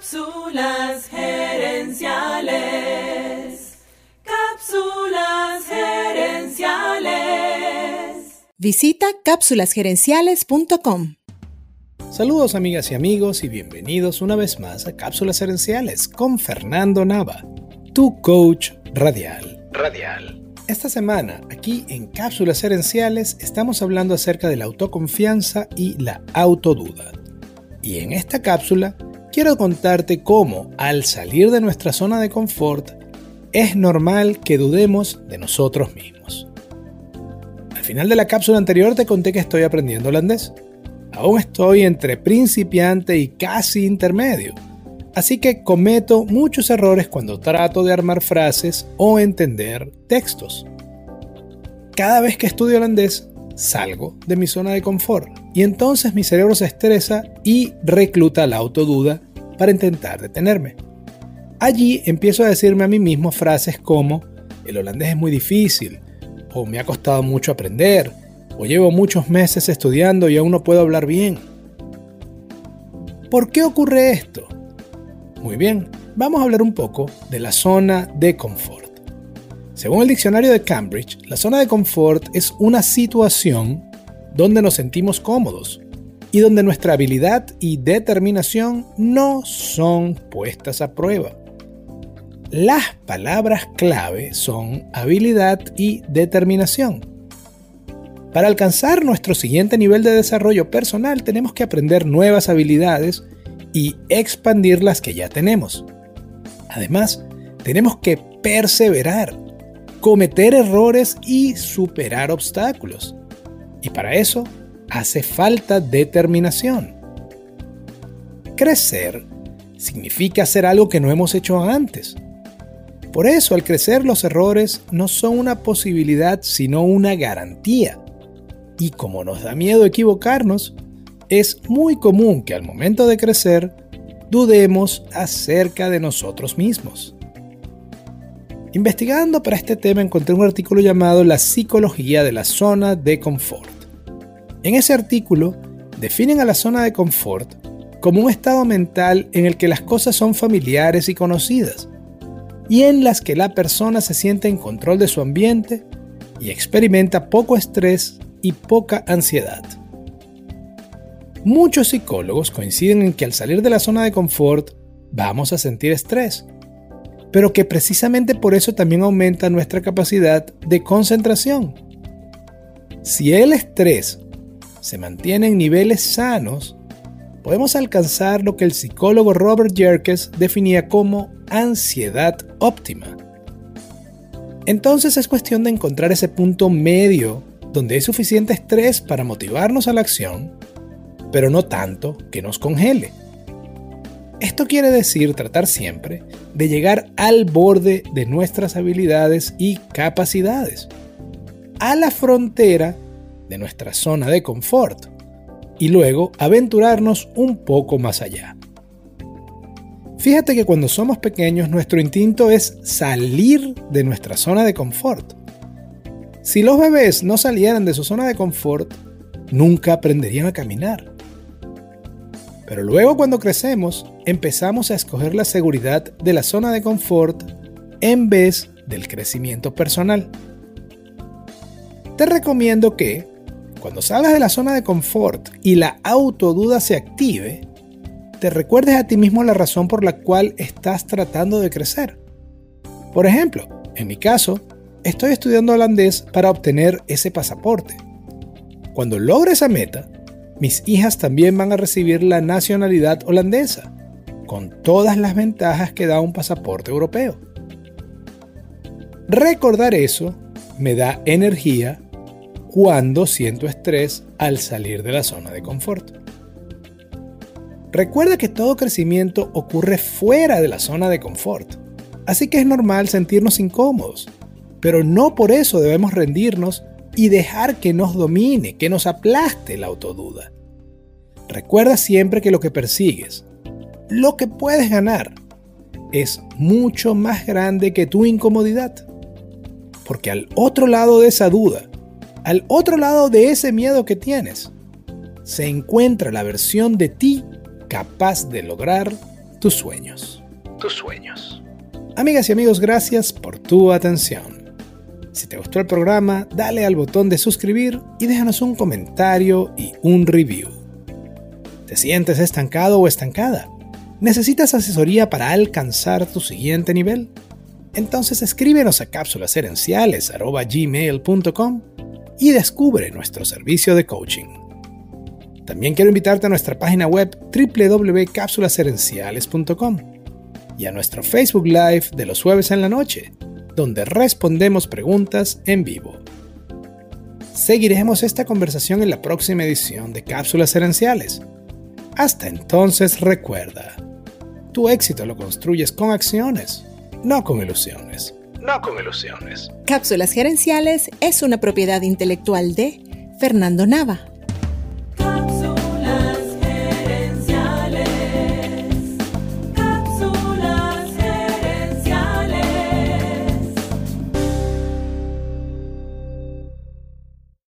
Cápsulas gerenciales. Cápsulas gerenciales. Visita cápsulasgerenciales.com. Saludos amigas y amigos y bienvenidos una vez más a Cápsulas Gerenciales con Fernando Nava, tu coach radial. Radial. Esta semana, aquí en Cápsulas Gerenciales, estamos hablando acerca de la autoconfianza y la autoduda. Y en esta cápsula quiero contarte cómo, al salir de nuestra zona de confort, es normal que dudemos de nosotros mismos. Al final de la cápsula anterior te conté que estoy aprendiendo holandés. Aún estoy entre principiante y casi intermedio, así que cometo muchos errores cuando trato de armar frases o entender textos. Cada vez que estudio holandés, salgo de mi zona de confort y entonces mi cerebro se estresa y recluta la autoduda para intentar detenerme. Allí empiezo a decirme a mí mismo frases como el holandés es muy difícil, o me ha costado mucho aprender, o llevo muchos meses estudiando y aún no puedo hablar bien. ¿Por qué ocurre esto? Muy bien, vamos a hablar un poco de la zona de confort. Según el diccionario de Cambridge, la zona de confort es una situación donde nos sentimos cómodos y donde nuestra habilidad y determinación no son puestas a prueba. Las palabras clave son habilidad y determinación. Para alcanzar nuestro siguiente nivel de desarrollo personal tenemos que aprender nuevas habilidades y expandir las que ya tenemos. Además, tenemos que perseverar, cometer errores y superar obstáculos. Y para eso hace falta determinación. Crecer significa hacer algo que no hemos hecho antes. Por eso al crecer los errores no son una posibilidad sino una garantía. Y como nos da miedo equivocarnos, es muy común que al momento de crecer dudemos acerca de nosotros mismos. Investigando para este tema encontré un artículo llamado La psicología de la zona de confort. En ese artículo definen a la zona de confort como un estado mental en el que las cosas son familiares y conocidas, y en las que la persona se siente en control de su ambiente y experimenta poco estrés y poca ansiedad. Muchos psicólogos coinciden en que al salir de la zona de confort vamos a sentir estrés, pero que precisamente por eso también aumenta nuestra capacidad de concentración. Si el estrés se mantiene en niveles sanos, podemos alcanzar lo que el psicólogo Robert Jerkes definía como ansiedad óptima. Entonces es cuestión de encontrar ese punto medio donde hay suficiente estrés para motivarnos a la acción, pero no tanto que nos congele. Esto quiere decir tratar siempre de llegar al borde de nuestras habilidades y capacidades, a la frontera de nuestra zona de confort y luego aventurarnos un poco más allá. Fíjate que cuando somos pequeños nuestro instinto es salir de nuestra zona de confort. Si los bebés no salieran de su zona de confort, nunca aprenderían a caminar. Pero luego cuando crecemos, empezamos a escoger la seguridad de la zona de confort en vez del crecimiento personal. Te recomiendo que, cuando salgas de la zona de confort y la autoduda se active, te recuerdes a ti mismo la razón por la cual estás tratando de crecer. Por ejemplo, en mi caso, estoy estudiando holandés para obtener ese pasaporte. Cuando logre esa meta, mis hijas también van a recibir la nacionalidad holandesa, con todas las ventajas que da un pasaporte europeo. Recordar eso me da energía cuando siento estrés al salir de la zona de confort. Recuerda que todo crecimiento ocurre fuera de la zona de confort, así que es normal sentirnos incómodos, pero no por eso debemos rendirnos y dejar que nos domine, que nos aplaste la autoduda. Recuerda siempre que lo que persigues, lo que puedes ganar, es mucho más grande que tu incomodidad. Porque al otro lado de esa duda, al otro lado de ese miedo que tienes, se encuentra la versión de ti capaz de lograr tus sueños. Tus sueños. Amigas y amigos, gracias por tu atención. Si te gustó el programa, dale al botón de suscribir y déjanos un comentario y un review. ¿Te sientes estancado o estancada? ¿Necesitas asesoría para alcanzar tu siguiente nivel? Entonces escríbenos a cápsulaserenciales.gmail.com y descubre nuestro servicio de coaching. También quiero invitarte a nuestra página web www.cápsulaserenciales.com y a nuestro Facebook Live de los jueves en la noche, donde respondemos preguntas en vivo. Seguiremos esta conversación en la próxima edición de Cápsulas Herenciales. Hasta entonces recuerda, tu éxito lo construyes con acciones, no con ilusiones. No con ilusiones. Cápsulas Gerenciales es una propiedad intelectual de Fernando Nava.